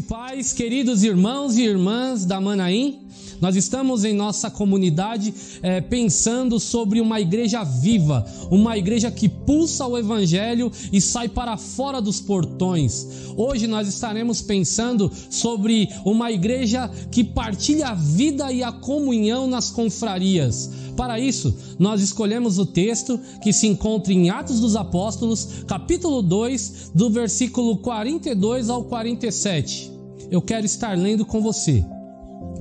Paz, queridos irmãos e irmãs da Manaim. Nós estamos em nossa comunidade é, pensando sobre uma igreja viva, uma igreja que pulsa o evangelho e sai para fora dos portões. Hoje nós estaremos pensando sobre uma igreja que partilha a vida e a comunhão nas confrarias. Para isso, nós escolhemos o texto que se encontra em Atos dos Apóstolos, capítulo 2, do versículo 42 ao 47. Eu quero estar lendo com você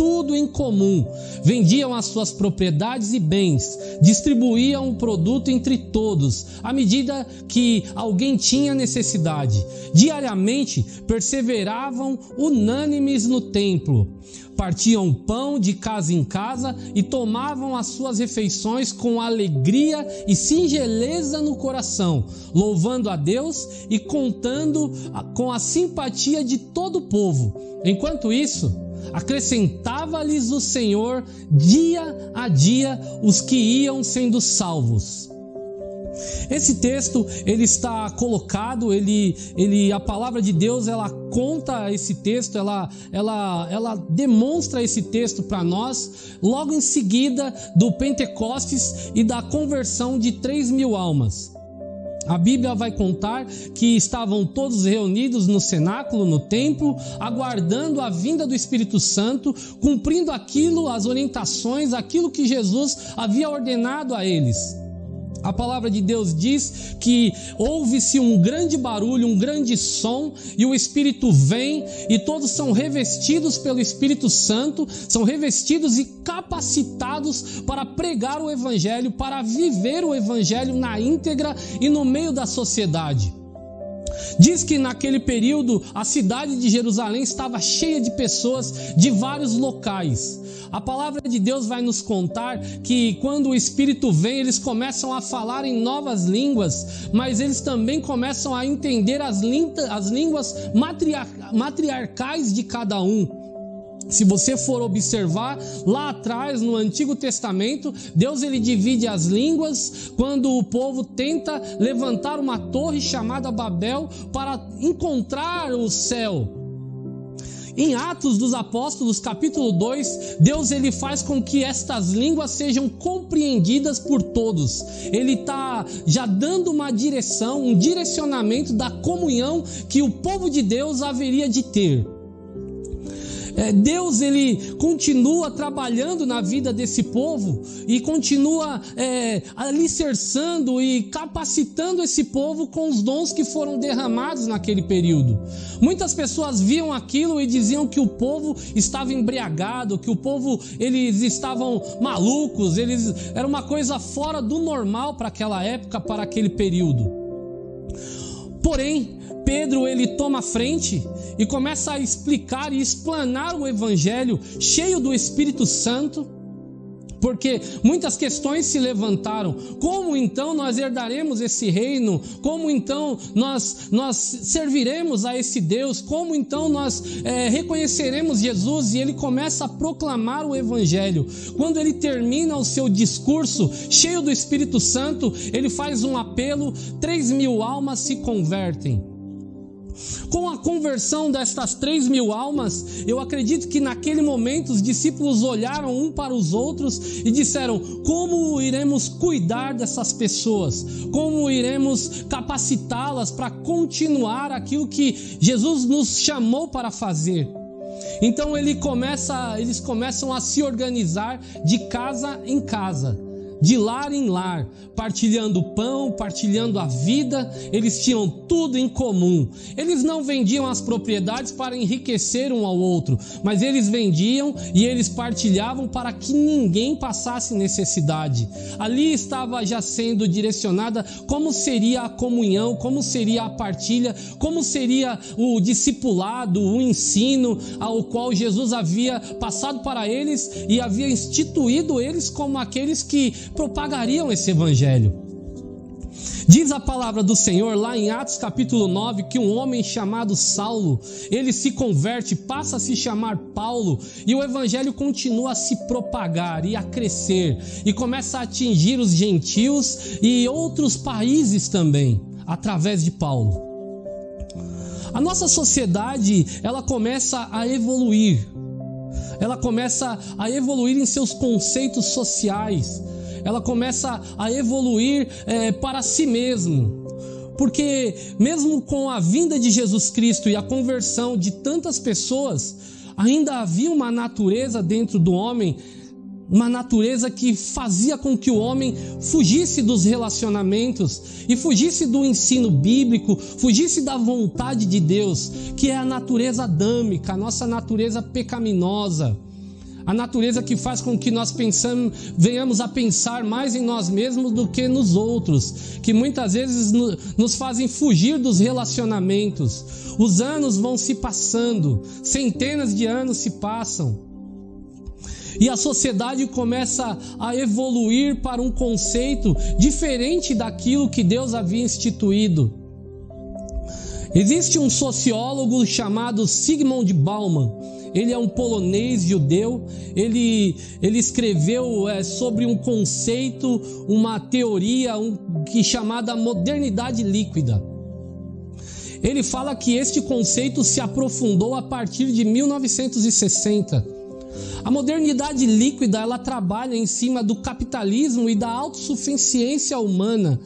tudo em comum. Vendiam as suas propriedades e bens, distribuíam o produto entre todos, à medida que alguém tinha necessidade. Diariamente perseveravam unânimes no templo. Partiam pão de casa em casa e tomavam as suas refeições com alegria e singeleza no coração, louvando a Deus e contando com a simpatia de todo o povo. Enquanto isso, acrescentava-lhes o Senhor dia a dia os que iam sendo salvos. Esse texto ele está colocado, ele, ele, a palavra de Deus ela conta esse texto, ela, ela, ela demonstra esse texto para nós logo em seguida do Pentecostes e da conversão de 3 mil almas. A Bíblia vai contar que estavam todos reunidos no cenáculo, no templo, aguardando a vinda do Espírito Santo, cumprindo aquilo, as orientações, aquilo que Jesus havia ordenado a eles. A palavra de Deus diz que ouve-se um grande barulho, um grande som, e o Espírito vem, e todos são revestidos pelo Espírito Santo, são revestidos e capacitados para pregar o Evangelho, para viver o Evangelho na íntegra e no meio da sociedade. Diz que naquele período a cidade de Jerusalém estava cheia de pessoas de vários locais. A palavra de Deus vai nos contar que quando o Espírito vem, eles começam a falar em novas línguas, mas eles também começam a entender as, as línguas matriar matriarcais de cada um. Se você for observar lá atrás no Antigo Testamento, Deus ele divide as línguas quando o povo tenta levantar uma torre chamada Babel para encontrar o céu. Em Atos dos Apóstolos, capítulo 2, Deus ele faz com que estas línguas sejam compreendidas por todos. Ele está já dando uma direção, um direcionamento da comunhão que o povo de Deus haveria de ter. É, Deus ele continua trabalhando na vida desse povo e continua é, alicerçando e capacitando esse povo com os dons que foram derramados naquele período. Muitas pessoas viam aquilo e diziam que o povo estava embriagado, que o povo eles estavam malucos, eles era uma coisa fora do normal para aquela época, para aquele período. Porém, Pedro ele toma frente e começa a explicar e explanar o evangelho cheio do Espírito Santo porque muitas questões se levantaram. Como então nós herdaremos esse reino? Como então nós, nós serviremos a esse Deus? Como então nós é, reconheceremos Jesus? E ele começa a proclamar o Evangelho. Quando ele termina o seu discurso, cheio do Espírito Santo, ele faz um apelo: três mil almas se convertem. Com a conversão destas três mil almas, eu acredito que naquele momento os discípulos olharam um para os outros e disseram: Como iremos cuidar dessas pessoas? Como iremos capacitá-las para continuar aquilo que Jesus nos chamou para fazer? Então ele começa, eles começam a se organizar de casa em casa de lar em lar, partilhando pão, partilhando a vida, eles tinham tudo em comum. Eles não vendiam as propriedades para enriquecer um ao outro, mas eles vendiam e eles partilhavam para que ninguém passasse necessidade. Ali estava já sendo direcionada como seria a comunhão, como seria a partilha, como seria o discipulado, o ensino ao qual Jesus havia passado para eles e havia instituído eles como aqueles que propagariam esse evangelho. Diz a palavra do Senhor lá em Atos capítulo 9 que um homem chamado Saulo, ele se converte, passa a se chamar Paulo, e o evangelho continua a se propagar e a crescer e começa a atingir os gentios e outros países também através de Paulo. A nossa sociedade, ela começa a evoluir. Ela começa a evoluir em seus conceitos sociais ela começa a evoluir é, para si mesmo. Porque, mesmo com a vinda de Jesus Cristo e a conversão de tantas pessoas, ainda havia uma natureza dentro do homem, uma natureza que fazia com que o homem fugisse dos relacionamentos e fugisse do ensino bíblico, fugisse da vontade de Deus, que é a natureza adâmica, a nossa natureza pecaminosa a natureza que faz com que nós pensamos, venhamos a pensar mais em nós mesmos do que nos outros, que muitas vezes nos fazem fugir dos relacionamentos. Os anos vão se passando, centenas de anos se passam. E a sociedade começa a evoluir para um conceito diferente daquilo que Deus havia instituído. Existe um sociólogo chamado Sigmund Bauman ele é um polonês judeu, ele, ele escreveu é, sobre um conceito, uma teoria um, que chamada modernidade líquida. Ele fala que este conceito se aprofundou a partir de 1960. A modernidade líquida ela trabalha em cima do capitalismo e da autossuficiência humana.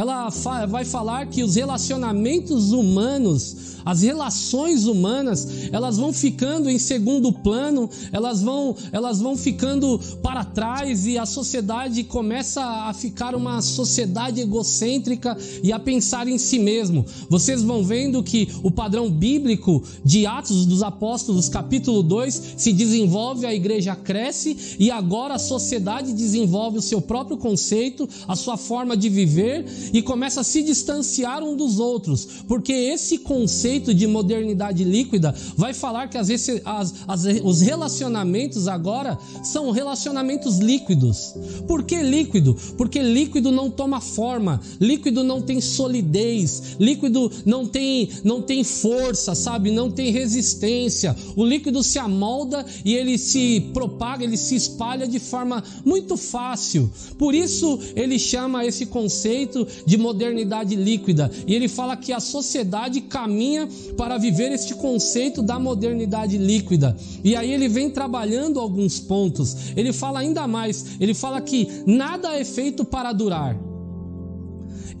Ela vai falar que os relacionamentos humanos as relações humanas, elas vão ficando em segundo plano, elas vão, elas vão ficando para trás e a sociedade começa a ficar uma sociedade egocêntrica e a pensar em si mesmo. Vocês vão vendo que o padrão bíblico de Atos dos Apóstolos, capítulo 2, se desenvolve, a igreja cresce e agora a sociedade desenvolve o seu próprio conceito, a sua forma de viver e começa a se distanciar um dos outros, porque esse conceito de modernidade líquida vai falar que as, as, as, os relacionamentos agora são relacionamentos líquidos. Por que líquido? Porque líquido não toma forma, líquido não tem solidez, líquido não tem, não tem força, sabe? Não tem resistência. O líquido se amolda e ele se propaga, ele se espalha de forma muito fácil. Por isso ele chama esse conceito de modernidade líquida e ele fala que a sociedade caminha para viver este conceito da modernidade líquida. E aí ele vem trabalhando alguns pontos. Ele fala ainda mais, ele fala que nada é feito para durar.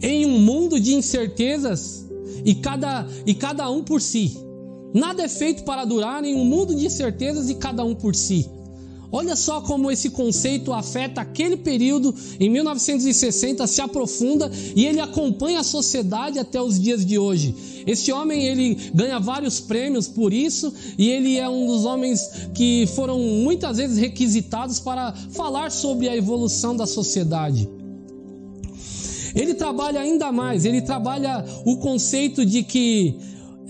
Em um mundo de incertezas e cada, e cada um por si. Nada é feito para durar em um mundo de incertezas e cada um por si. Olha só como esse conceito afeta aquele período em 1960, se aprofunda e ele acompanha a sociedade até os dias de hoje. Este homem ele ganha vários prêmios por isso e ele é um dos homens que foram muitas vezes requisitados para falar sobre a evolução da sociedade. Ele trabalha ainda mais, ele trabalha o conceito de que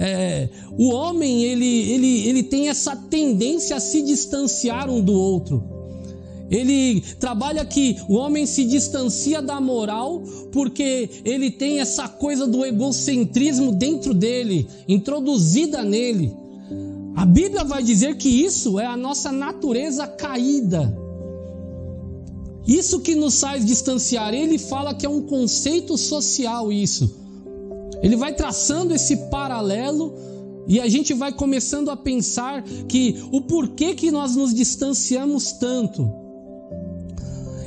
é, o homem ele, ele, ele tem essa tendência a se distanciar um do outro. Ele trabalha que o homem se distancia da moral porque ele tem essa coisa do egocentrismo dentro dele, introduzida nele. A Bíblia vai dizer que isso é a nossa natureza caída. Isso que nos faz distanciar. Ele fala que é um conceito social isso. Ele vai traçando esse paralelo e a gente vai começando a pensar que o porquê que nós nos distanciamos tanto.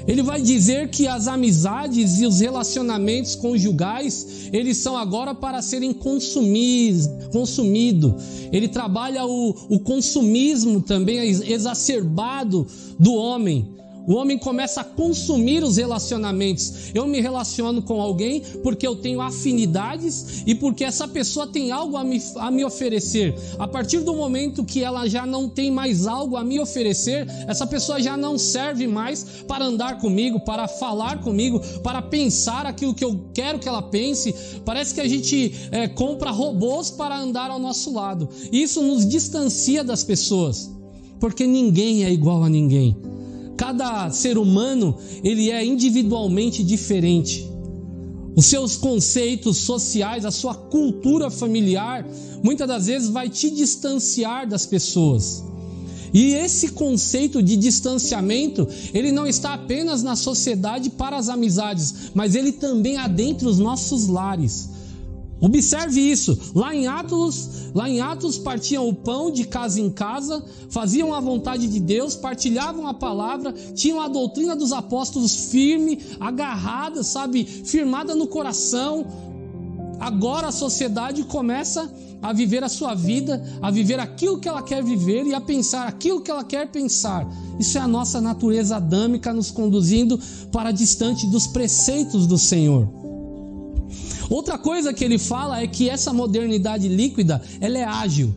Ele vai dizer que as amizades e os relacionamentos conjugais, eles são agora para serem consumidos. Consumido. Ele trabalha o, o consumismo também exacerbado do homem. O homem começa a consumir os relacionamentos. Eu me relaciono com alguém porque eu tenho afinidades e porque essa pessoa tem algo a me, a me oferecer. A partir do momento que ela já não tem mais algo a me oferecer, essa pessoa já não serve mais para andar comigo, para falar comigo, para pensar aquilo que eu quero que ela pense. Parece que a gente é, compra robôs para andar ao nosso lado. Isso nos distancia das pessoas, porque ninguém é igual a ninguém. Cada ser humano, ele é individualmente diferente. os seus conceitos sociais, a sua cultura familiar, muitas das vezes vai te distanciar das pessoas. E esse conceito de distanciamento, ele não está apenas na sociedade para as amizades, mas ele também adentra os nossos lares. Observe isso. Lá em Atos, lá em Atos partiam o pão de casa em casa, faziam a vontade de Deus, partilhavam a palavra, tinham a doutrina dos apóstolos firme, agarrada, sabe, firmada no coração. Agora a sociedade começa a viver a sua vida, a viver aquilo que ela quer viver e a pensar aquilo que ela quer pensar. Isso é a nossa natureza adâmica nos conduzindo para distante dos preceitos do Senhor. Outra coisa que ele fala é que essa modernidade líquida, ela é ágil.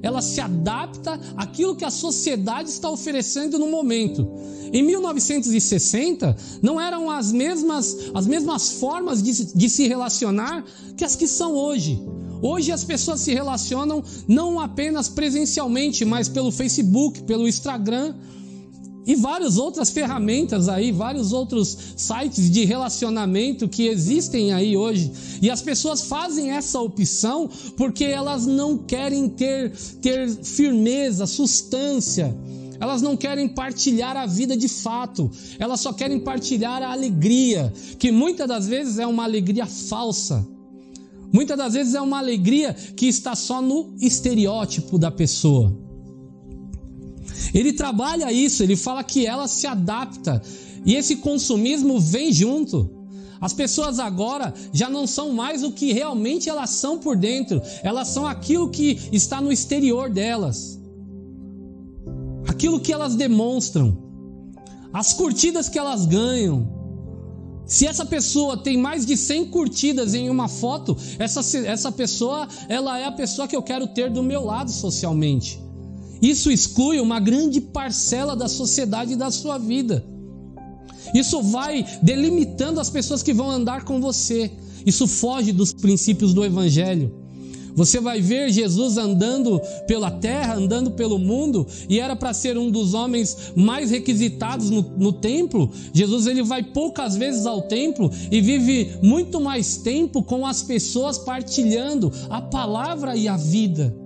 Ela se adapta àquilo que a sociedade está oferecendo no momento. Em 1960, não eram as mesmas, as mesmas formas de, de se relacionar que as que são hoje. Hoje as pessoas se relacionam não apenas presencialmente, mas pelo Facebook, pelo Instagram e várias outras ferramentas aí, vários outros sites de relacionamento que existem aí hoje. E as pessoas fazem essa opção porque elas não querem ter, ter firmeza, substância. Elas não querem partilhar a vida de fato, elas só querem partilhar a alegria, que muitas das vezes é uma alegria falsa. Muitas das vezes é uma alegria que está só no estereótipo da pessoa. Ele trabalha isso, ele fala que ela se adapta. E esse consumismo vem junto. As pessoas agora já não são mais o que realmente elas são por dentro, elas são aquilo que está no exterior delas, aquilo que elas demonstram, as curtidas que elas ganham, se essa pessoa tem mais de 100 curtidas em uma foto, essa, essa pessoa, ela é a pessoa que eu quero ter do meu lado socialmente. Isso exclui uma grande parcela da sociedade e da sua vida. Isso vai delimitando as pessoas que vão andar com você. Isso foge dos princípios do evangelho. Você vai ver Jesus andando pela terra, andando pelo mundo, e era para ser um dos homens mais requisitados no, no, templo. Jesus ele vai poucas vezes ao templo e vive muito mais tempo com as pessoas partilhando a palavra e a vida.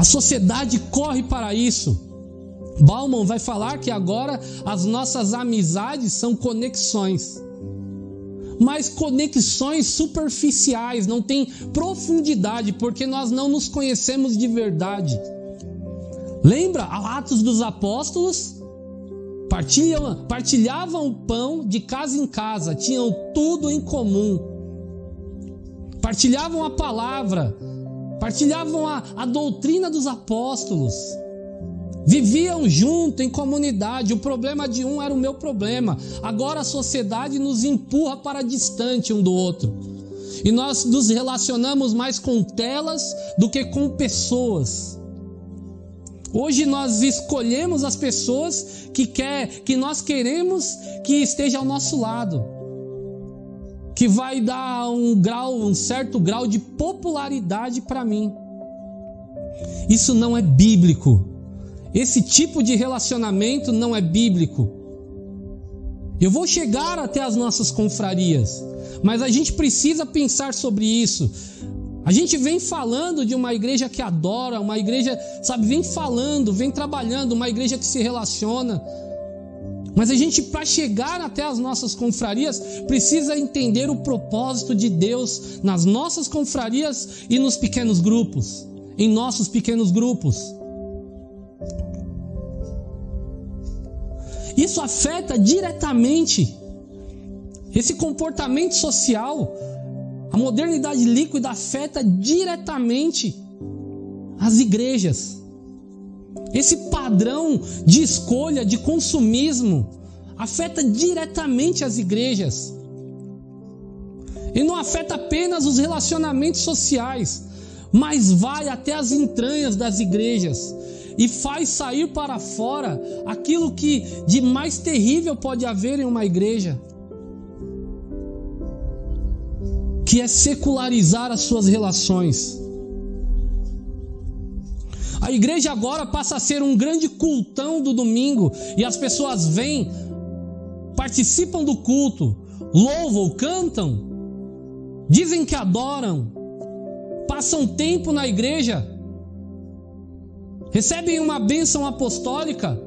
A sociedade corre para isso. Bauman vai falar que agora as nossas amizades são conexões mas conexões superficiais, não tem profundidade, porque nós não nos conhecemos de verdade. Lembra Atos dos Apóstolos? Partilhavam, partilhavam o pão de casa em casa, tinham tudo em comum. Partilhavam a palavra, partilhavam a, a doutrina dos apóstolos. Viviam junto, em comunidade. O problema de um era o meu problema. Agora a sociedade nos empurra para distante um do outro. E nós nos relacionamos mais com telas do que com pessoas. Hoje nós escolhemos as pessoas que quer, que nós queremos que esteja ao nosso lado. Que vai dar um grau, um certo grau de popularidade para mim. Isso não é bíblico. Esse tipo de relacionamento não é bíblico. Eu vou chegar até as nossas confrarias, mas a gente precisa pensar sobre isso. A gente vem falando de uma igreja que adora, uma igreja, sabe, vem falando, vem trabalhando, uma igreja que se relaciona. Mas a gente, para chegar até as nossas confrarias, precisa entender o propósito de Deus nas nossas confrarias e nos pequenos grupos, em nossos pequenos grupos. Isso afeta diretamente esse comportamento social. A modernidade líquida afeta diretamente as igrejas. Esse padrão de escolha, de consumismo, afeta diretamente as igrejas. E não afeta apenas os relacionamentos sociais, mas vai até as entranhas das igrejas e faz sair para fora aquilo que de mais terrível pode haver em uma igreja, que é secularizar as suas relações. A igreja agora passa a ser um grande cultão do domingo e as pessoas vêm, participam do culto, louvam, cantam, dizem que adoram, passam tempo na igreja, recebem uma bênção apostólica,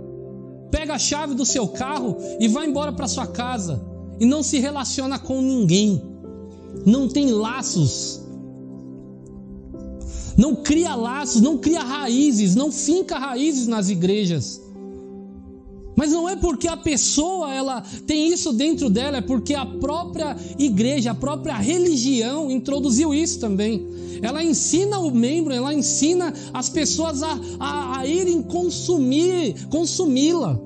pega a chave do seu carro e vai embora para sua casa e não se relaciona com ninguém, não tem laços, não cria laços, não cria raízes, não finca raízes nas igrejas. Mas não é porque a pessoa ela tem isso dentro dela, é porque a própria igreja, a própria religião introduziu isso também. Ela ensina o membro, ela ensina as pessoas a, a, a irem consumir, consumi-la.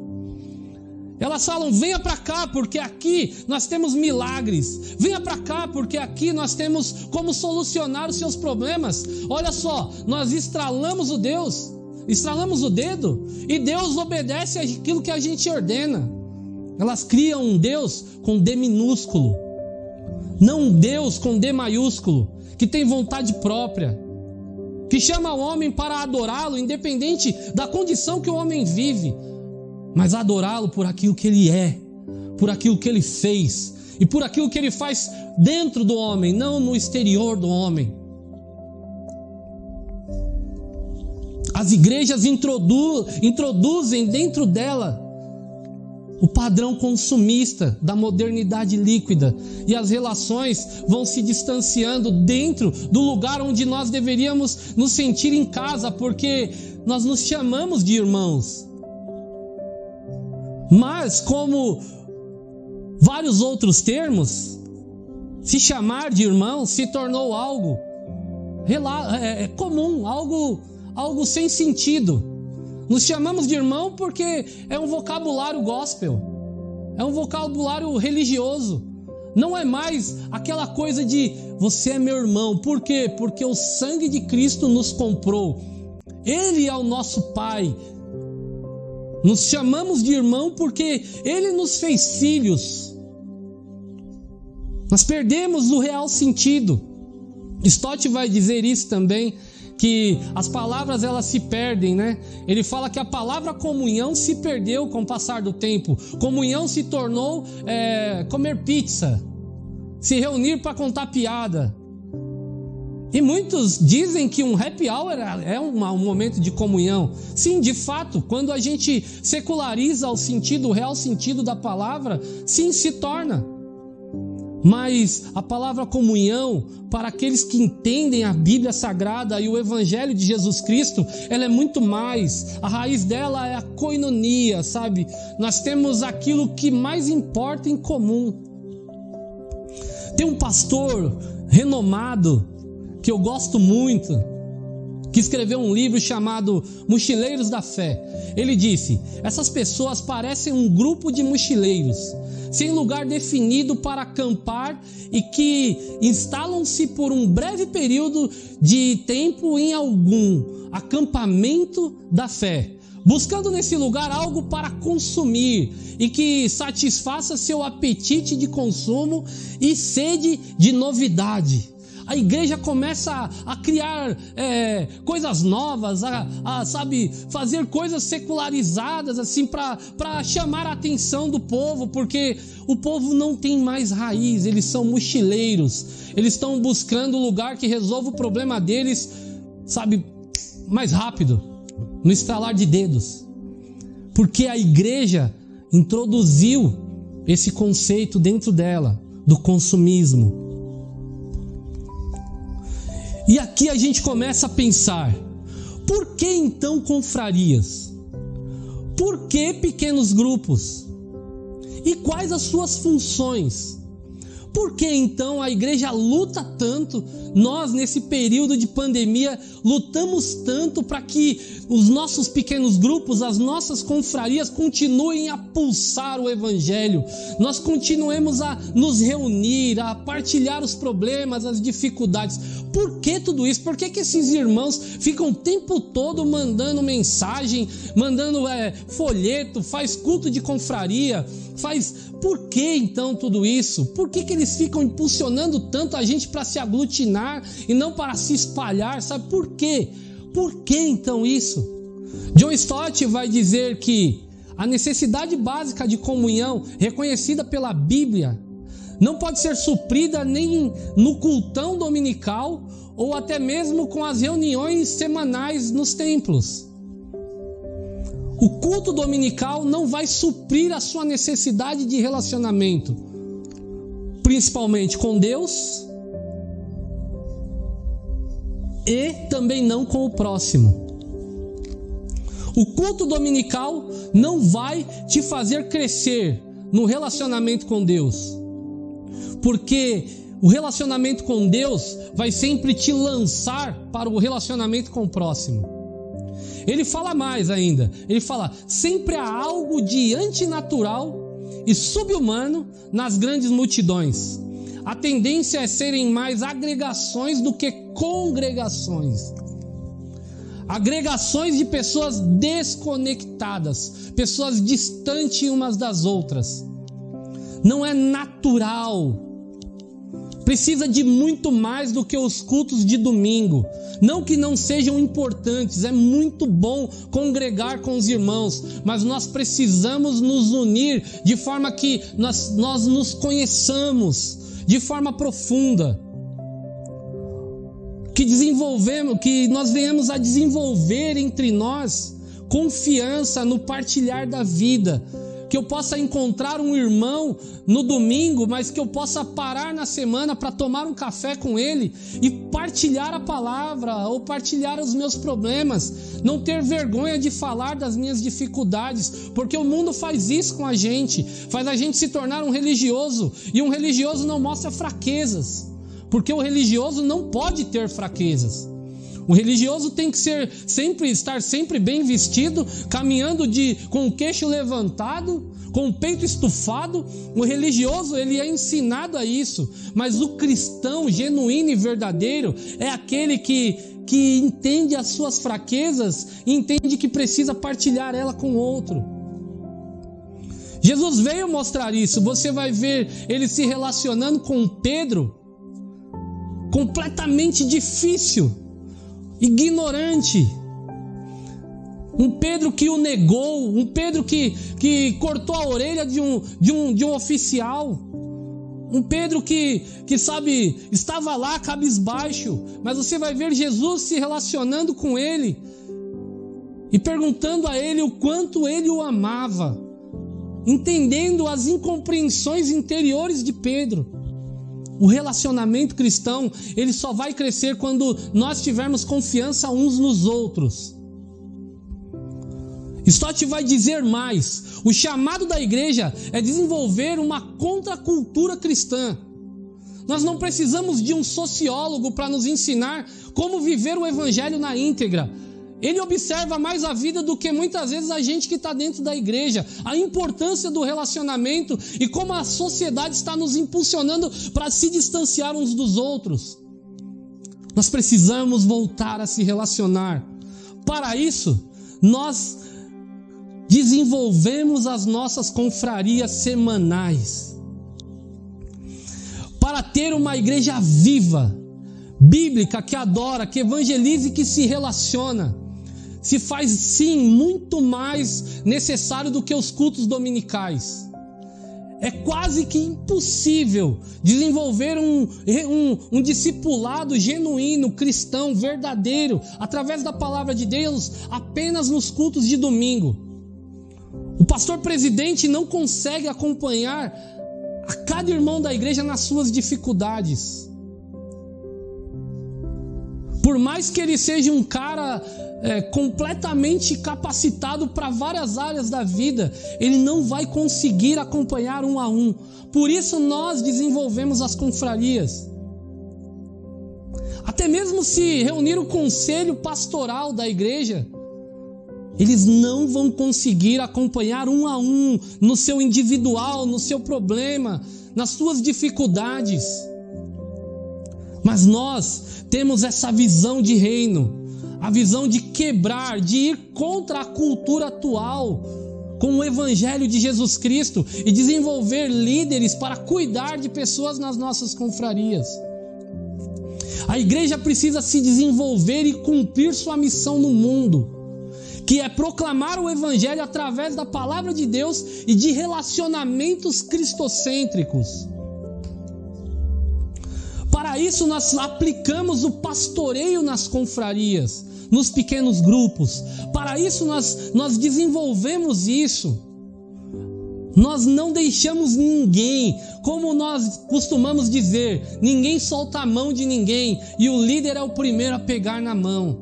Elas falam: venha para cá, porque aqui nós temos milagres. Venha para cá, porque aqui nós temos como solucionar os seus problemas. Olha só, nós estralamos o Deus estralamos o dedo e Deus obedece aquilo que a gente ordena. Elas criam um Deus com D minúsculo, não um Deus com D maiúsculo, que tem vontade própria, que chama o homem para adorá-lo, independente da condição que o homem vive, mas adorá-lo por aquilo que ele é, por aquilo que ele fez e por aquilo que ele faz dentro do homem, não no exterior do homem. As igrejas introdu introduzem dentro dela o padrão consumista da modernidade líquida e as relações vão se distanciando dentro do lugar onde nós deveríamos nos sentir em casa, porque nós nos chamamos de irmãos. Mas, como vários outros termos, se chamar de irmão se tornou algo é, é comum, algo algo sem sentido. Nos chamamos de irmão porque é um vocabulário gospel, é um vocabulário religioso. Não é mais aquela coisa de você é meu irmão. Por quê? Porque o sangue de Cristo nos comprou. Ele é o nosso Pai. Nos chamamos de irmão porque Ele nos fez filhos. Nós perdemos o real sentido. Stott vai dizer isso também que as palavras elas se perdem, né? Ele fala que a palavra comunhão se perdeu com o passar do tempo. Comunhão se tornou é, comer pizza, se reunir para contar piada. E muitos dizem que um happy hour é um, momento de comunhão. Sim, de fato, quando a gente seculariza o sentido, o real sentido da palavra, sim, se torna. Mas a palavra comunhão, para aqueles que entendem a Bíblia Sagrada e o Evangelho de Jesus Cristo, ela é muito mais. A raiz dela é a coinonia, sabe? Nós temos aquilo que mais importa em comum. Tem um pastor renomado que eu gosto muito, que escreveu um livro chamado Mochileiros da Fé. Ele disse: essas pessoas parecem um grupo de mochileiros sem lugar definido para acampar e que instalam-se por um breve período de tempo em algum acampamento da fé, buscando nesse lugar algo para consumir e que satisfaça seu apetite de consumo e sede de novidade a igreja começa a, criar é, coisas novas, a, a, sabe, fazer coisas secularizadas, assim, para chamar a atenção do povo, porque o povo não tem mais raiz, eles são mochileiros, eles estão buscando um lugar que resolva o problema deles, sabe, mais rápido, no estralar de dedos. Porque a igreja introduziu esse conceito dentro dela, do consumismo. E aqui a gente começa a pensar: por que então confrarias? Por que pequenos grupos? E quais as suas funções? Por que então a igreja luta tanto? Nós, nesse período de pandemia, lutamos tanto para que os nossos pequenos grupos, as nossas confrarias continuem a pulsar o Evangelho. Nós continuemos a nos reunir, a partilhar os problemas, as dificuldades. Por que tudo isso? Por que, que esses irmãos ficam o tempo todo mandando mensagem, mandando é, folheto, faz culto de confraria, faz por que então tudo isso? Por que, que eles ficam impulsionando tanto a gente para se aglutinar e não para se espalhar? Sabe por quê? Por que então isso? John Stott vai dizer que a necessidade básica de comunhão, reconhecida pela Bíblia, não pode ser suprida nem no cultão dominical ou até mesmo com as reuniões semanais nos templos. O culto dominical não vai suprir a sua necessidade de relacionamento, principalmente com Deus e também não com o próximo. O culto dominical não vai te fazer crescer no relacionamento com Deus, porque o relacionamento com Deus vai sempre te lançar para o relacionamento com o próximo. Ele fala mais ainda, ele fala: sempre há algo de antinatural e subhumano nas grandes multidões. A tendência é serem mais agregações do que congregações agregações de pessoas desconectadas, pessoas distantes umas das outras. Não é natural. Precisa de muito mais do que os cultos de domingo. Não que não sejam importantes, é muito bom congregar com os irmãos, mas nós precisamos nos unir de forma que nós, nós nos conheçamos de forma profunda que desenvolvemos, que nós venhamos a desenvolver entre nós confiança no partilhar da vida, que eu possa encontrar um irmão no domingo, mas que eu possa parar na semana para tomar um café com ele e partilhar a palavra ou partilhar os meus problemas, não ter vergonha de falar das minhas dificuldades, porque o mundo faz isso com a gente, faz a gente se tornar um religioso e um religioso não mostra fraquezas. Porque o religioso não pode ter fraquezas. O religioso tem que ser sempre estar sempre bem vestido, caminhando de com o queixo levantado, com o peito estufado. O religioso ele é ensinado a isso, mas o cristão genuíno e verdadeiro é aquele que que entende as suas fraquezas e entende que precisa partilhar ela com outro. Jesus veio mostrar isso. Você vai ver ele se relacionando com Pedro completamente difícil, ignorante. Um Pedro que o negou, um Pedro que, que cortou a orelha de um, de um, de um oficial. Um Pedro que, que sabe, estava lá cabisbaixo, mas você vai ver Jesus se relacionando com ele e perguntando a ele o quanto ele o amava, entendendo as incompreensões interiores de Pedro. O relacionamento cristão, ele só vai crescer quando nós tivermos confiança uns nos outros. Stott vai dizer mais: o chamado da igreja é desenvolver uma contracultura cristã. Nós não precisamos de um sociólogo para nos ensinar como viver o evangelho na íntegra. Ele observa mais a vida do que muitas vezes a gente que está dentro da igreja, a importância do relacionamento e como a sociedade está nos impulsionando para se distanciar uns dos outros. Nós precisamos voltar a se relacionar. Para isso, nós desenvolvemos as nossas confrarias semanais. Para ter uma igreja viva, bíblica, que adora, que evangeliza e que se relaciona se faz sim muito mais necessário do que os cultos dominicais. É quase que impossível desenvolver um, um, um, discipulado genuíno, cristão, verdadeiro, através da palavra de Deus, apenas nos cultos de domingo. O pastor presidente não consegue acompanhar a cada irmão da igreja nas suas dificuldades. Por mais que ele seja um cara é, completamente capacitado para várias áreas da vida, ele não vai conseguir acompanhar um a um. Por isso nós desenvolvemos as confrarias. Até mesmo se reunir o conselho pastoral da igreja, eles não vão conseguir acompanhar um a um no seu individual, no seu problema, nas suas dificuldades. Mas nós temos essa visão de reino a visão de quebrar, de ir contra a cultura atual com o Evangelho de Jesus Cristo e desenvolver líderes para cuidar de pessoas nas nossas confrarias. A igreja precisa se desenvolver e cumprir sua missão no mundo, que é proclamar o Evangelho através da palavra de Deus e de relacionamentos cristocêntricos. Para isso, nós aplicamos o pastoreio nas confrarias, nos pequenos grupos. Para isso, nós, nós desenvolvemos isso. Nós não deixamos ninguém, como nós costumamos dizer, ninguém solta a mão de ninguém e o líder é o primeiro a pegar na mão.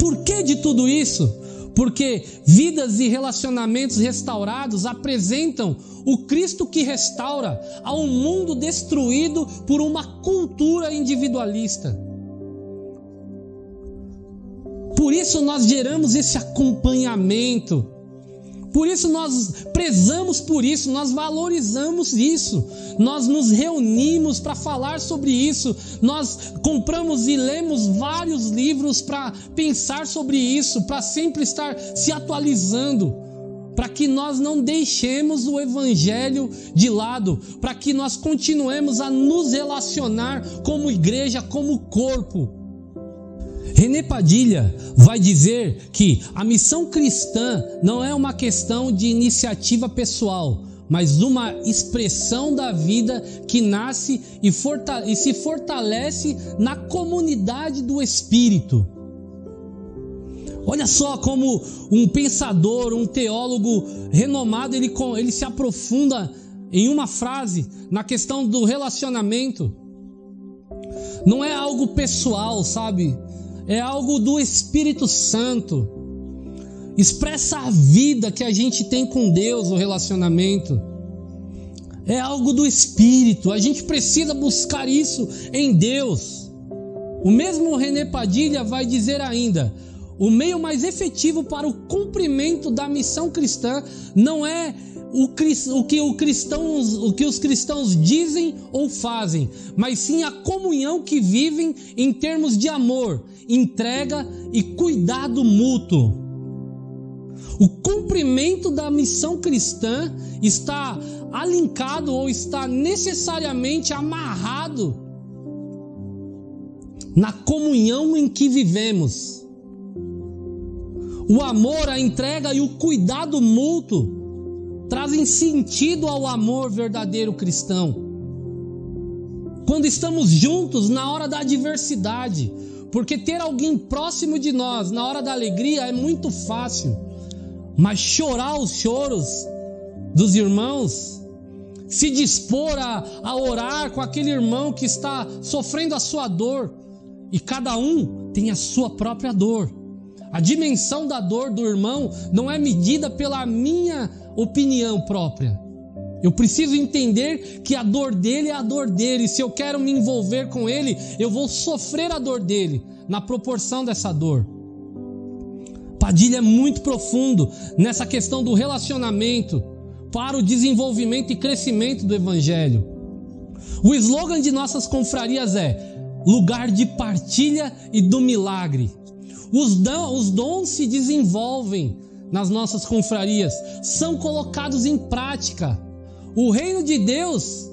Por que de tudo isso? Porque vidas e relacionamentos restaurados apresentam o Cristo que restaura a um mundo destruído por uma cultura individualista. Por isso nós geramos esse acompanhamento por isso nós prezamos por isso, nós valorizamos isso, nós nos reunimos para falar sobre isso, nós compramos e lemos vários livros para pensar sobre isso, para sempre estar se atualizando, para que nós não deixemos o Evangelho de lado, para que nós continuemos a nos relacionar como igreja, como corpo René Padilha vai dizer que a missão cristã não é uma questão de iniciativa pessoal, mas uma expressão da vida que nasce e, e se fortalece na comunidade do Espírito. Olha só como um pensador, um teólogo renomado, ele, ele se aprofunda em uma frase na questão do relacionamento. Não é algo pessoal, sabe? É algo do Espírito Santo. Expressa a vida que a gente tem com Deus, o relacionamento. É algo do Espírito. A gente precisa buscar isso em Deus. O mesmo René Padilha vai dizer ainda: o meio mais efetivo para o cumprimento da missão cristã não é o, o, que o cristãos, o que os cristãos dizem ou fazem, mas sim a comunhão que vivem em termos de amor, entrega e cuidado mútuo. O cumprimento da missão cristã está alincado ou está necessariamente amarrado na comunhão em que vivemos. O amor, a entrega e o cuidado mútuo trazem sentido ao amor verdadeiro cristão. Quando estamos juntos na hora da adversidade, porque ter alguém próximo de nós na hora da alegria é muito fácil, mas chorar os choros dos irmãos, se dispor a, a orar com aquele irmão que está sofrendo a sua dor, e cada um tem a sua própria dor. A dimensão da dor do irmão não é medida pela minha opinião própria. Eu preciso entender que a dor dele é a dor dele. Se eu quero me envolver com ele, eu vou sofrer a dor dele, na proporção dessa dor. Padilha é muito profundo nessa questão do relacionamento para o desenvolvimento e crescimento do Evangelho. O slogan de nossas confrarias é lugar de partilha e do milagre. Os, dons se desenvolvem nas nossas confrarias, são colocados em prática. O reino de Deus,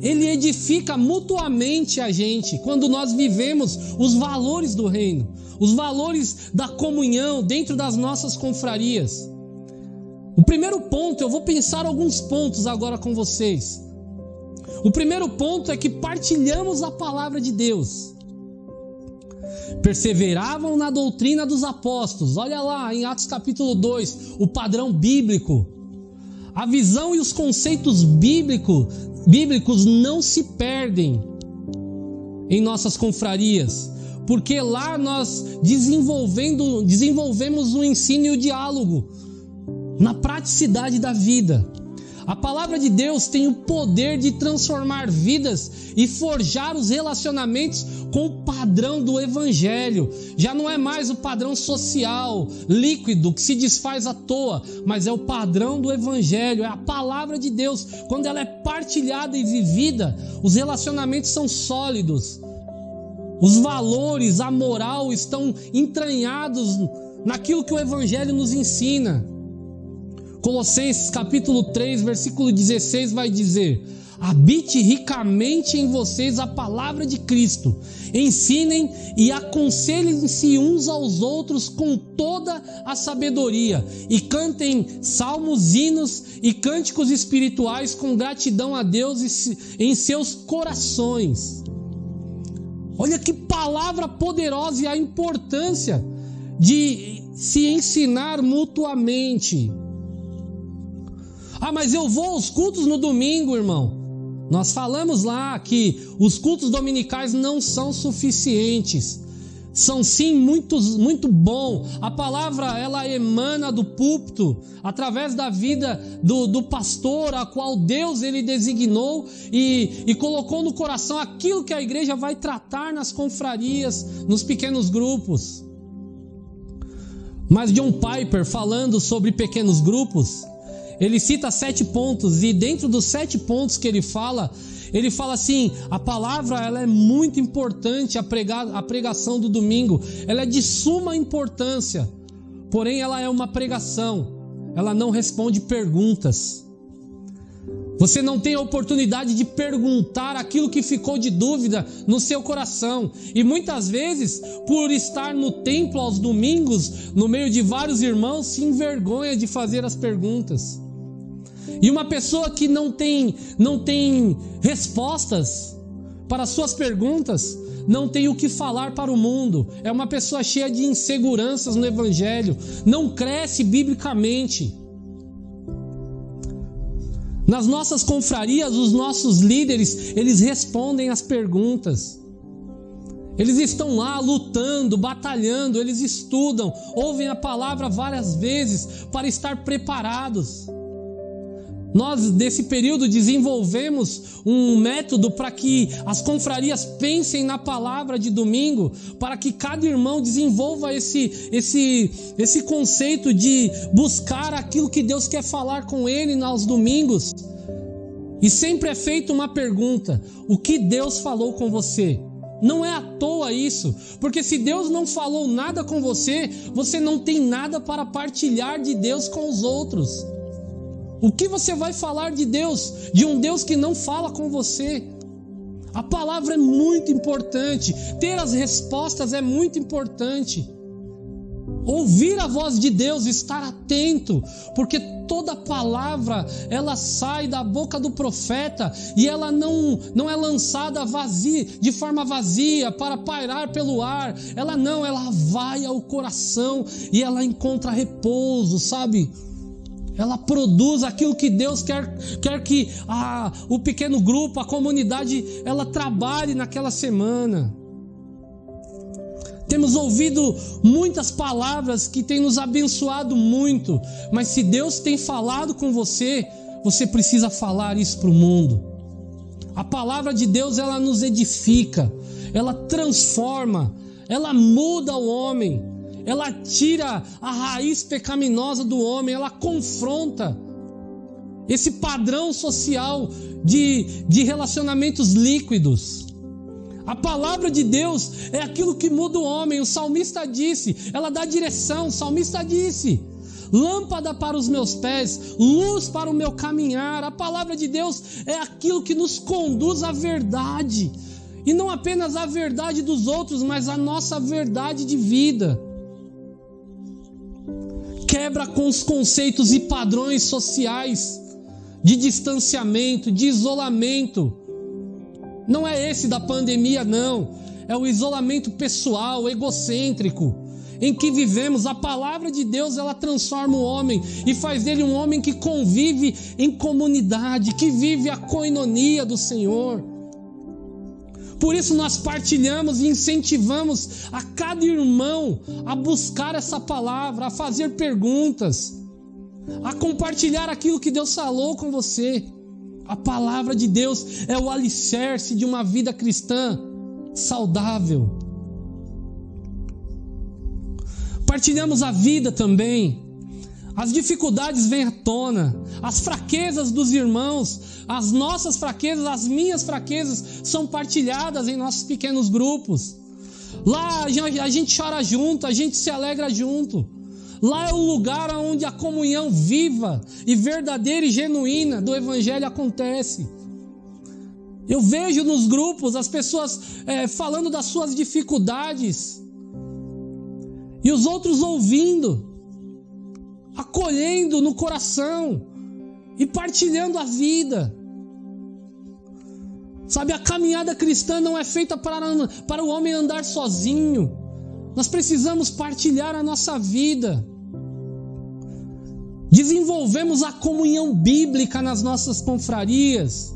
ele edifica mutuamente a gente quando nós vivemos os valores do reino, os valores da comunhão dentro das nossas confrarias. O primeiro ponto, eu vou pensar alguns pontos agora com vocês. O primeiro ponto é que partilhamos a palavra de Deus perseveravam na doutrina dos apóstolos. Olha lá em Atos capítulo 2, o padrão bíblico. A visão e os conceitos bíblico, bíblicos não se perdem em nossas confrarias, porque lá nós desenvolvendo, desenvolvemos o ensino e o diálogo na praticidade da vida. A palavra de Deus tem o poder de transformar vidas e forjar os relacionamentos com o padrão do Evangelho. Já não é mais o padrão social, líquido, que se desfaz à toa, mas é o padrão do Evangelho, é a palavra de Deus. Quando ela é partilhada e vivida, os relacionamentos são sólidos. Os valores, a moral estão entranhados naquilo que o Evangelho nos ensina. Colossenses capítulo 3, versículo 16 vai dizer: Habite ricamente em vocês a palavra de Cristo. Ensinem e aconselhem-se uns aos outros com toda a sabedoria. E cantem salmos, hinos e cânticos espirituais com gratidão a Deus em seus corações. Olha que palavra poderosa e a importância de se ensinar mutuamente. Ah, mas eu vou aos cultos no domingo, irmão. Nós falamos lá que os cultos dominicais não são suficientes. São sim muito, muito bom. A palavra ela emana do púlpito através da vida do, do pastor, a qual Deus ele designou e, e colocou no coração aquilo que a igreja vai tratar nas confrarias, nos pequenos grupos. Mas John Piper falando sobre pequenos grupos, ele cita sete pontos e dentro dos sete pontos que ele fala, ele fala assim: a palavra ela é muito importante, a, a pregação do domingo, ela é de suma importância, porém ela é uma pregação, ela não responde perguntas. Você não tem a oportunidade de perguntar aquilo que ficou de dúvida no seu coração. E muitas vezes, por estar no templo aos domingos, no meio de vários irmãos, se envergonha de fazer as perguntas. E uma pessoa que não tem, não tem respostas para suas perguntas, não tem o que falar para o mundo, é uma pessoa cheia de inseguranças no Evangelho, não cresce biblicamente. Nas nossas confrarias, os nossos líderes, eles respondem as perguntas. Eles estão lá lutando, batalhando, eles estudam, ouvem a palavra várias vezes para estar preparados. Nós, nesse período, desenvolvemos um método para que as confrarias pensem na palavra de domingo, para que cada irmão desenvolva esse, esse, esse conceito de buscar aquilo que Deus quer falar com ele aos domingos. E sempre é feita uma pergunta: o que Deus falou com você? Não é à toa isso, porque se Deus não falou nada com você, você não tem nada para partilhar de Deus com os outros. O que você vai falar de Deus, de um Deus que não fala com você? A palavra é muito importante, ter as respostas é muito importante. Ouvir a voz de Deus, estar atento, porque toda palavra ela sai da boca do profeta e ela não, não é lançada vazia, de forma vazia para pairar pelo ar. Ela não, ela vai ao coração e ela encontra repouso, sabe? Ela produz aquilo que Deus quer, quer que a, o pequeno grupo, a comunidade, ela trabalhe naquela semana. Temos ouvido muitas palavras que têm nos abençoado muito, mas se Deus tem falado com você, você precisa falar isso para o mundo. A palavra de Deus ela nos edifica, ela transforma, ela muda o homem ela tira a raiz pecaminosa do homem, ela confronta esse padrão social de, de relacionamentos líquidos. A palavra de Deus é aquilo que muda o homem. O salmista disse, ela dá direção. O salmista disse: lâmpada para os meus pés, luz para o meu caminhar. A palavra de Deus é aquilo que nos conduz à verdade. E não apenas a verdade dos outros, mas a nossa verdade de vida quebra com os conceitos e padrões sociais de distanciamento, de isolamento. Não é esse da pandemia, não. É o isolamento pessoal, egocêntrico, em que vivemos. A palavra de Deus ela transforma o homem e faz dele um homem que convive em comunidade, que vive a coinonia do Senhor. Por isso nós partilhamos e incentivamos a cada irmão a buscar essa palavra, a fazer perguntas, a compartilhar aquilo que Deus falou com você. A palavra de Deus é o alicerce de uma vida cristã saudável. Partilhamos a vida também. As dificuldades vêm à tona, as fraquezas dos irmãos, as nossas fraquezas, as minhas fraquezas são partilhadas em nossos pequenos grupos. Lá a gente chora junto, a gente se alegra junto. Lá é o lugar onde a comunhão viva e verdadeira e genuína do Evangelho acontece. Eu vejo nos grupos as pessoas é, falando das suas dificuldades e os outros ouvindo, acolhendo no coração e partilhando a vida. Sabe, a caminhada cristã não é feita para, para o homem andar sozinho. Nós precisamos partilhar a nossa vida. Desenvolvemos a comunhão bíblica nas nossas confrarias.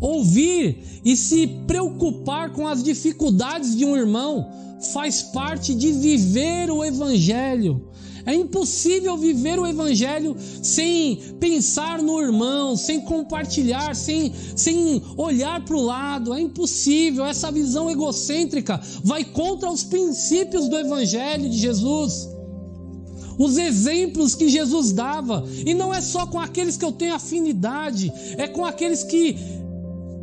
Ouvir e se preocupar com as dificuldades de um irmão faz parte de viver o Evangelho. É impossível viver o Evangelho sem pensar no irmão, sem compartilhar, sem, sem olhar para o lado. É impossível. Essa visão egocêntrica vai contra os princípios do Evangelho de Jesus. Os exemplos que Jesus dava, e não é só com aqueles que eu tenho afinidade, é com aqueles que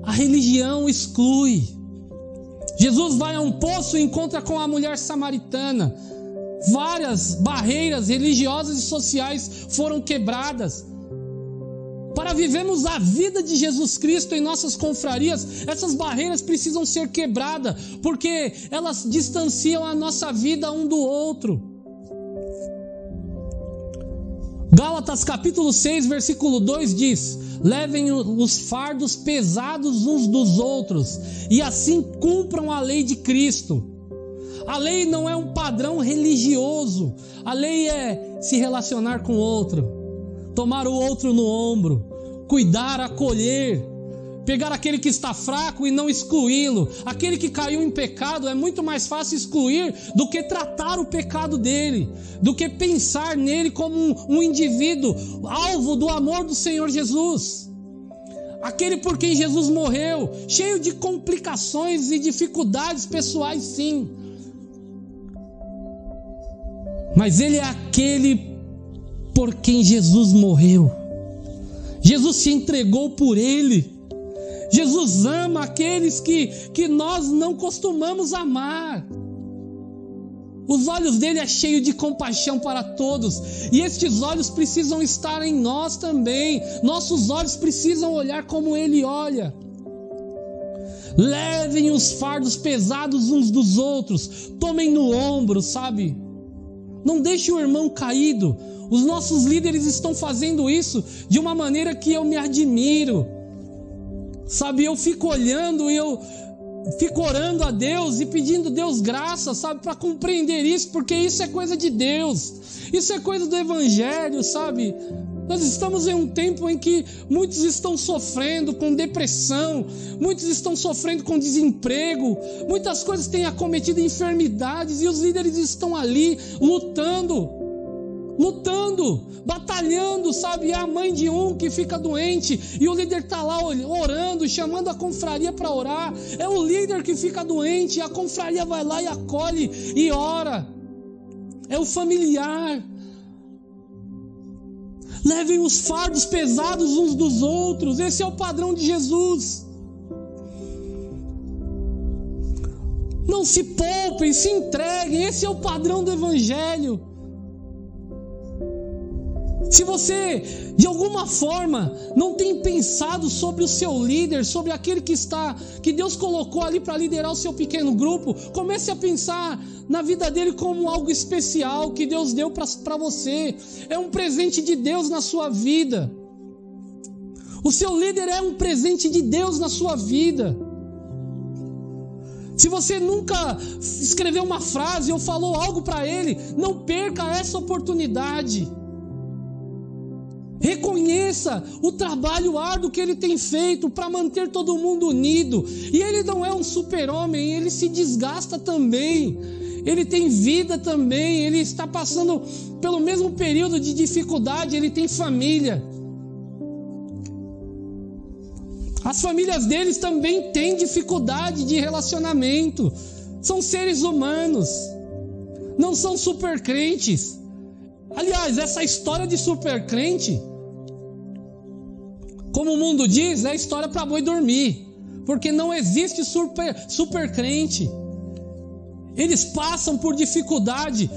a religião exclui. Jesus vai a um poço e encontra com a mulher samaritana. Várias barreiras religiosas e sociais foram quebradas. Para vivermos a vida de Jesus Cristo em nossas confrarias, essas barreiras precisam ser quebradas, porque elas distanciam a nossa vida um do outro. Gálatas capítulo 6, versículo 2 diz: Levem os fardos pesados uns dos outros, e assim cumpram a lei de Cristo. A lei não é um padrão religioso, a lei é se relacionar com o outro, tomar o outro no ombro, cuidar, acolher, pegar aquele que está fraco e não excluí-lo. Aquele que caiu em pecado é muito mais fácil excluir do que tratar o pecado dele, do que pensar nele como um, um indivíduo alvo do amor do Senhor Jesus. Aquele por quem Jesus morreu, cheio de complicações e dificuldades pessoais, sim. Mas ele é aquele por quem Jesus morreu. Jesus se entregou por ele. Jesus ama aqueles que, que nós não costumamos amar. Os olhos dele é cheio de compaixão para todos, e estes olhos precisam estar em nós também. Nossos olhos precisam olhar como ele olha. Levem os fardos pesados uns dos outros, tomem no ombro, sabe? Não deixe o irmão caído. Os nossos líderes estão fazendo isso de uma maneira que eu me admiro. Sabe, eu fico olhando e eu fico orando a Deus e pedindo Deus graça, sabe, para compreender isso, porque isso é coisa de Deus. Isso é coisa do evangelho, sabe? Nós estamos em um tempo em que muitos estão sofrendo com depressão, muitos estão sofrendo com desemprego, muitas coisas têm acometido enfermidades e os líderes estão ali lutando lutando, batalhando, sabe? É a mãe de um que fica doente e o líder está lá orando, chamando a confraria para orar. É o líder que fica doente e a confraria vai lá e acolhe e ora. É o familiar. Levem os fardos pesados uns dos outros. Esse é o padrão de Jesus. Não se poupem, se entreguem. Esse é o padrão do Evangelho. Se você, de alguma forma, não tem pensado sobre o seu líder, sobre aquele que está, que Deus colocou ali para liderar o seu pequeno grupo, comece a pensar na vida dele como algo especial que Deus deu para você. É um presente de Deus na sua vida. O seu líder é um presente de Deus na sua vida. Se você nunca escreveu uma frase ou falou algo para ele, não perca essa oportunidade. Reconheça o trabalho árduo que ele tem feito para manter todo mundo unido. E ele não é um super-homem, ele se desgasta também. Ele tem vida também, ele está passando pelo mesmo período de dificuldade, ele tem família. As famílias deles também têm dificuldade de relacionamento. São seres humanos. Não são super crentes. Aliás, essa história de super crente como o mundo diz, é história para boi dormir. Porque não existe super, super crente. Eles passam por dificuldade.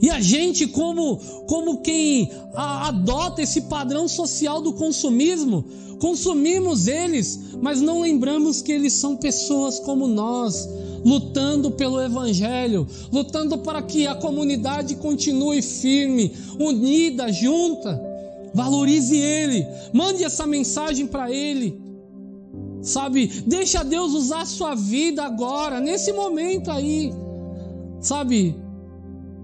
E a gente, como, como quem adota esse padrão social do consumismo, consumimos eles, mas não lembramos que eles são pessoas como nós, lutando pelo Evangelho, lutando para que a comunidade continue firme, unida, junta. Valorize ele, mande essa mensagem para ele. Sabe, deixa Deus usar a sua vida agora, nesse momento aí. Sabe,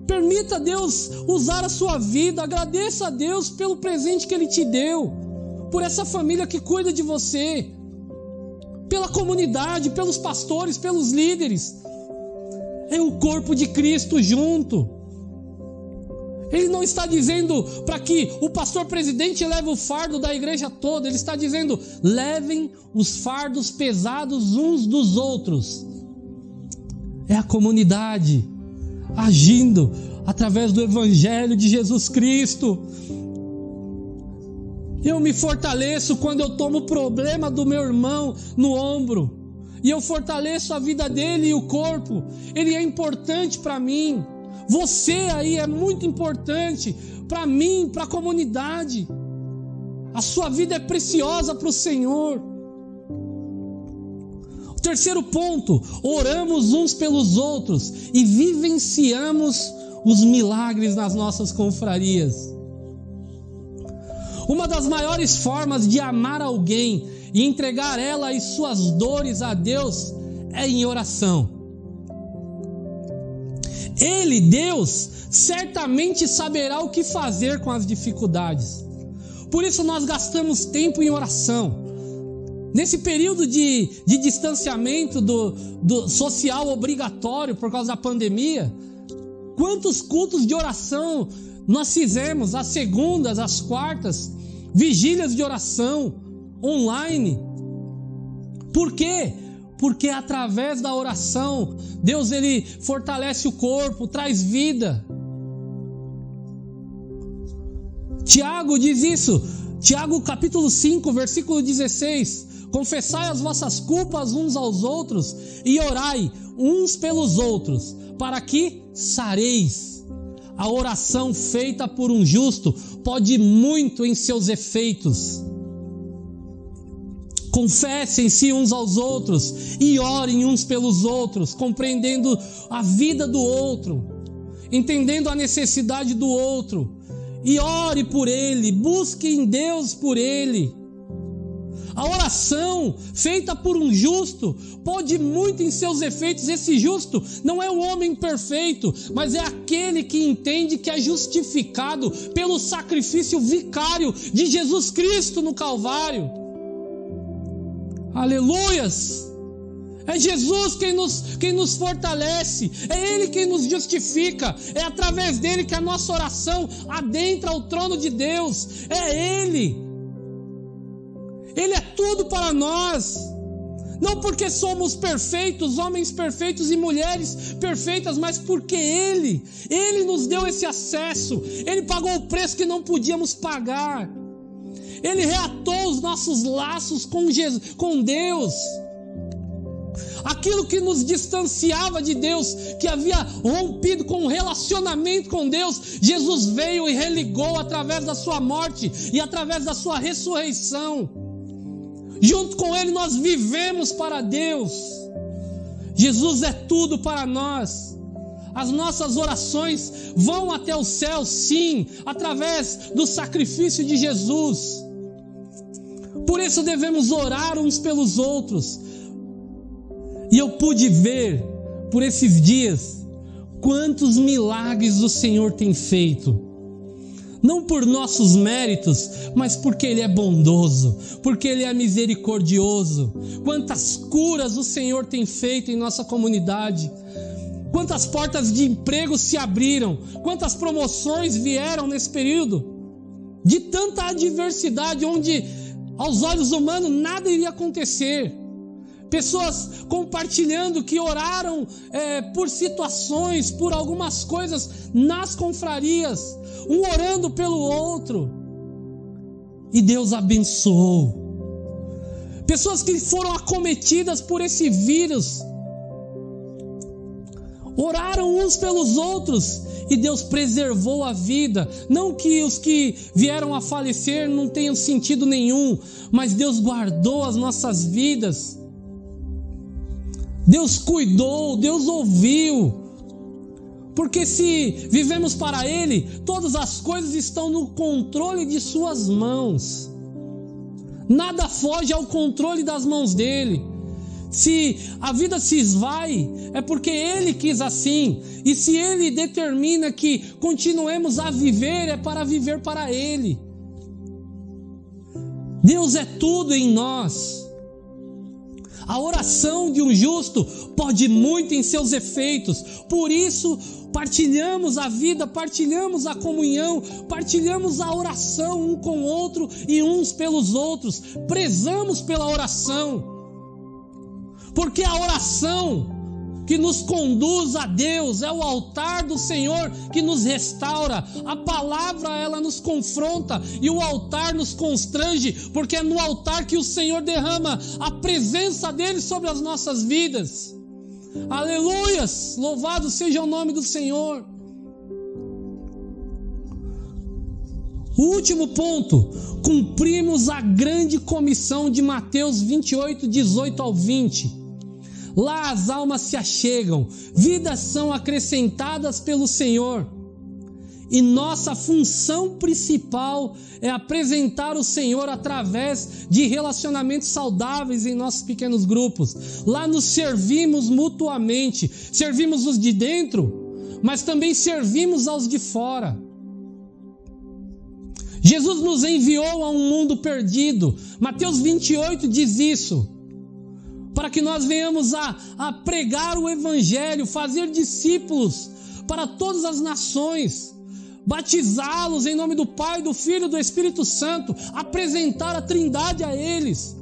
Permita Deus usar a sua vida. Agradeça a Deus pelo presente que Ele te deu, por essa família que cuida de você, pela comunidade, pelos pastores, pelos líderes. É o corpo de Cristo junto. Ele não está dizendo para que o pastor presidente leve o fardo da igreja toda, ele está dizendo: levem os fardos pesados uns dos outros. É a comunidade agindo através do Evangelho de Jesus Cristo. Eu me fortaleço quando eu tomo o problema do meu irmão no ombro. E eu fortaleço a vida dele e o corpo. Ele é importante para mim. Você aí é muito importante para mim, para a comunidade. A sua vida é preciosa para o Senhor. Terceiro ponto, oramos uns pelos outros e vivenciamos os milagres nas nossas confrarias. Uma das maiores formas de amar alguém e entregar ela e suas dores a Deus é em oração. Ele, Deus, certamente saberá o que fazer com as dificuldades. Por isso nós gastamos tempo em oração. Nesse período de, de distanciamento do, do social obrigatório por causa da pandemia, quantos cultos de oração nós fizemos, as segundas, as quartas, vigílias de oração online. Por quê? Porque através da oração, Deus ele fortalece o corpo, traz vida. Tiago diz isso, Tiago capítulo 5, versículo 16: Confessai as vossas culpas uns aos outros e orai uns pelos outros, para que sareis. A oração feita por um justo pode muito em seus efeitos. Confessem-se uns aos outros e orem uns pelos outros, compreendendo a vida do outro, entendendo a necessidade do outro, e ore por ele, busque em Deus por ele a oração feita por um justo pode muito em seus efeitos. Esse justo não é o homem perfeito, mas é aquele que entende que é justificado pelo sacrifício vicário de Jesus Cristo no Calvário. Aleluias! É Jesus quem nos, quem nos fortalece, é Ele quem nos justifica, é através dele que a nossa oração adentra o trono de Deus, é Ele ele é tudo para nós. Não porque somos perfeitos, homens perfeitos e mulheres perfeitas, mas porque Ele, Ele nos deu esse acesso, Ele pagou o preço que não podíamos pagar, Ele reatou os nossos laços com, Jesus, com Deus. Aquilo que nos distanciava de Deus, que havia rompido com o relacionamento com Deus, Jesus veio e religou através da sua morte e através da sua ressurreição. Junto com Ele nós vivemos para Deus. Jesus é tudo para nós. As nossas orações vão até o céu, sim, através do sacrifício de Jesus. Por isso devemos orar uns pelos outros. E eu pude ver por esses dias quantos milagres o Senhor tem feito não por nossos méritos, mas porque Ele é bondoso, porque Ele é misericordioso. Quantas curas o Senhor tem feito em nossa comunidade, quantas portas de emprego se abriram, quantas promoções vieram nesse período, de tanta adversidade, onde aos olhos humanos nada iria acontecer pessoas compartilhando que oraram é, por situações, por algumas coisas nas confrarias, um orando pelo outro, e Deus abençoou. Pessoas que foram acometidas por esse vírus, oraram uns pelos outros e Deus preservou a vida. Não que os que vieram a falecer não tenham sentido nenhum, mas Deus guardou as nossas vidas. Deus cuidou, Deus ouviu. Porque se vivemos para Ele, todas as coisas estão no controle de Suas mãos. Nada foge ao controle das mãos dele. Se a vida se esvai, é porque Ele quis assim. E se Ele determina que continuemos a viver, é para viver para Ele. Deus é tudo em nós. A oração de um justo pode muito em seus efeitos, por isso partilhamos a vida, partilhamos a comunhão, partilhamos a oração um com o outro e uns pelos outros, prezamos pela oração, porque a oração que nos conduz a Deus, é o altar do Senhor que nos restaura. A palavra ela nos confronta e o altar nos constrange, porque é no altar que o Senhor derrama a presença dele sobre as nossas vidas. Aleluias! Louvado seja o nome do Senhor. O último ponto, cumprimos a grande comissão de Mateus 28, 18 ao 20. Lá as almas se achegam, vidas são acrescentadas pelo Senhor. E nossa função principal é apresentar o Senhor através de relacionamentos saudáveis em nossos pequenos grupos. Lá nos servimos mutuamente, servimos os de dentro, mas também servimos aos de fora. Jesus nos enviou a um mundo perdido. Mateus 28 diz isso para que nós venhamos a, a pregar o Evangelho, fazer discípulos para todas as nações, batizá-los em nome do Pai, do Filho e do Espírito Santo, apresentar a Trindade a eles.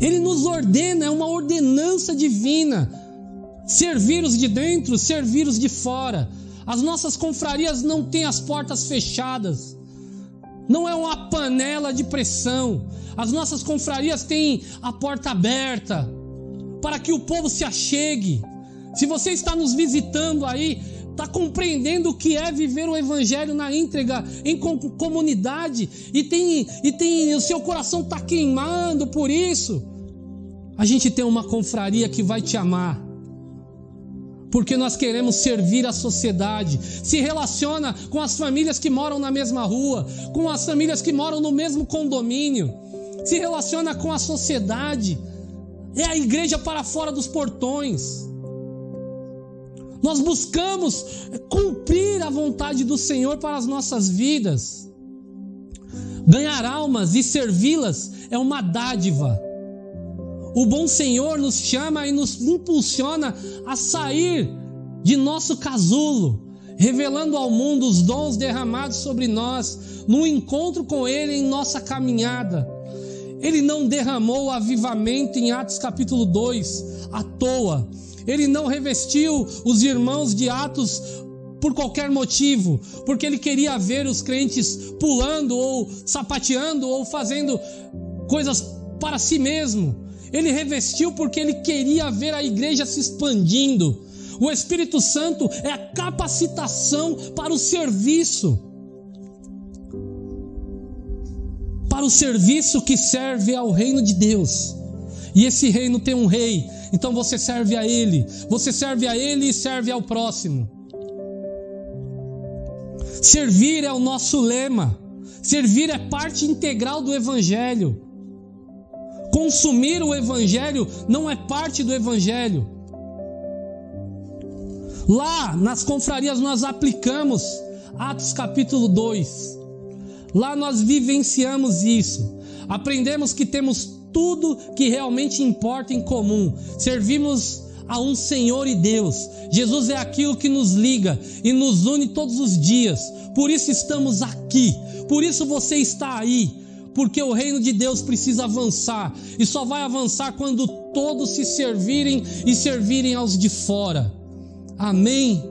Ele nos ordena, é uma ordenança divina. Servir os de dentro, servir os de fora. As nossas confrarias não têm as portas fechadas não é uma panela de pressão. As nossas confrarias têm a porta aberta para que o povo se achegue. Se você está nos visitando aí, está compreendendo o que é viver o evangelho na íntegra, em comunidade, e tem, e tem o seu coração está queimando por isso. A gente tem uma confraria que vai te amar porque nós queremos servir a sociedade. Se relaciona com as famílias que moram na mesma rua, com as famílias que moram no mesmo condomínio. Se relaciona com a sociedade. É a igreja para fora dos portões. Nós buscamos cumprir a vontade do Senhor para as nossas vidas. Ganhar almas e servi-las é uma dádiva. O bom Senhor nos chama e nos impulsiona a sair de nosso casulo, revelando ao mundo os dons derramados sobre nós no encontro com Ele em nossa caminhada. Ele não derramou o avivamento em Atos capítulo 2 à toa. Ele não revestiu os irmãos de Atos por qualquer motivo, porque ele queria ver os crentes pulando ou sapateando ou fazendo coisas para si mesmo. Ele revestiu porque ele queria ver a igreja se expandindo. O Espírito Santo é a capacitação para o serviço. Para o serviço que serve ao reino de Deus. E esse reino tem um rei, então você serve a ele. Você serve a ele e serve ao próximo. Servir é o nosso lema. Servir é parte integral do evangelho. Consumir o Evangelho não é parte do Evangelho. Lá nas confrarias nós aplicamos Atos capítulo 2. Lá nós vivenciamos isso. Aprendemos que temos tudo que realmente importa em comum. Servimos a um Senhor e Deus. Jesus é aquilo que nos liga e nos une todos os dias. Por isso estamos aqui. Por isso você está aí porque o reino de Deus precisa avançar e só vai avançar quando todos se servirem e servirem aos de fora. Amém.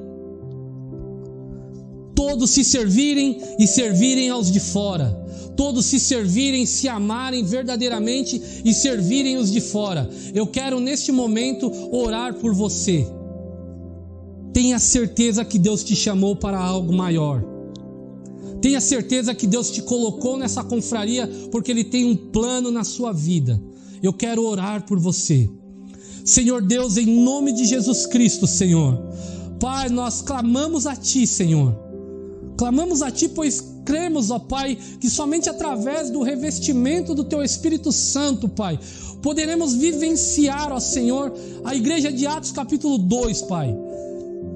Todos se servirem e servirem aos de fora. Todos se servirem, se amarem verdadeiramente e servirem os de fora. Eu quero neste momento orar por você tenha certeza que Deus te chamou para algo maior. Tenha certeza que Deus te colocou nessa confraria porque Ele tem um plano na sua vida. Eu quero orar por você. Senhor Deus, em nome de Jesus Cristo, Senhor. Pai, nós clamamos a Ti, Senhor. Clamamos a Ti, pois cremos, ó Pai, que somente através do revestimento do Teu Espírito Santo, Pai, poderemos vivenciar, ó Senhor, a igreja de Atos capítulo 2, Pai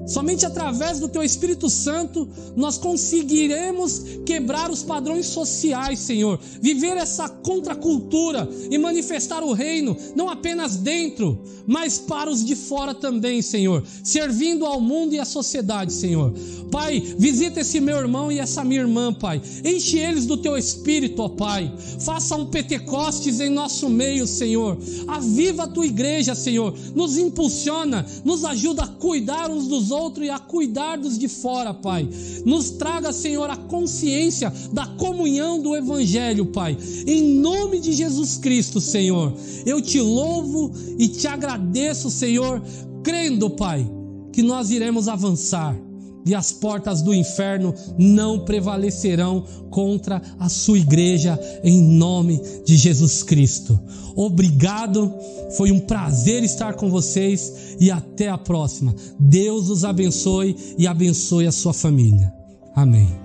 Somente através do Teu Espírito Santo nós conseguiremos quebrar os padrões sociais, Senhor, viver essa contracultura e manifestar o reino, não apenas dentro, mas para os de fora também, Senhor, servindo ao mundo e à sociedade, Senhor. Pai, visita esse meu irmão e essa minha irmã, Pai, enche eles do Teu Espírito, ó Pai, faça um Pentecostes em nosso meio, Senhor, aviva a Tua igreja, Senhor, nos impulsiona, nos ajuda a cuidar uns dos outro e a cuidar dos de fora, Pai. Nos traga, Senhor, a consciência da comunhão do Evangelho, Pai. Em nome de Jesus Cristo, Senhor, eu te louvo e te agradeço, Senhor, crendo, Pai, que nós iremos avançar e as portas do inferno não prevalecerão contra a sua igreja, em nome de Jesus Cristo. Obrigado, foi um prazer estar com vocês e até a próxima. Deus os abençoe e abençoe a sua família. Amém.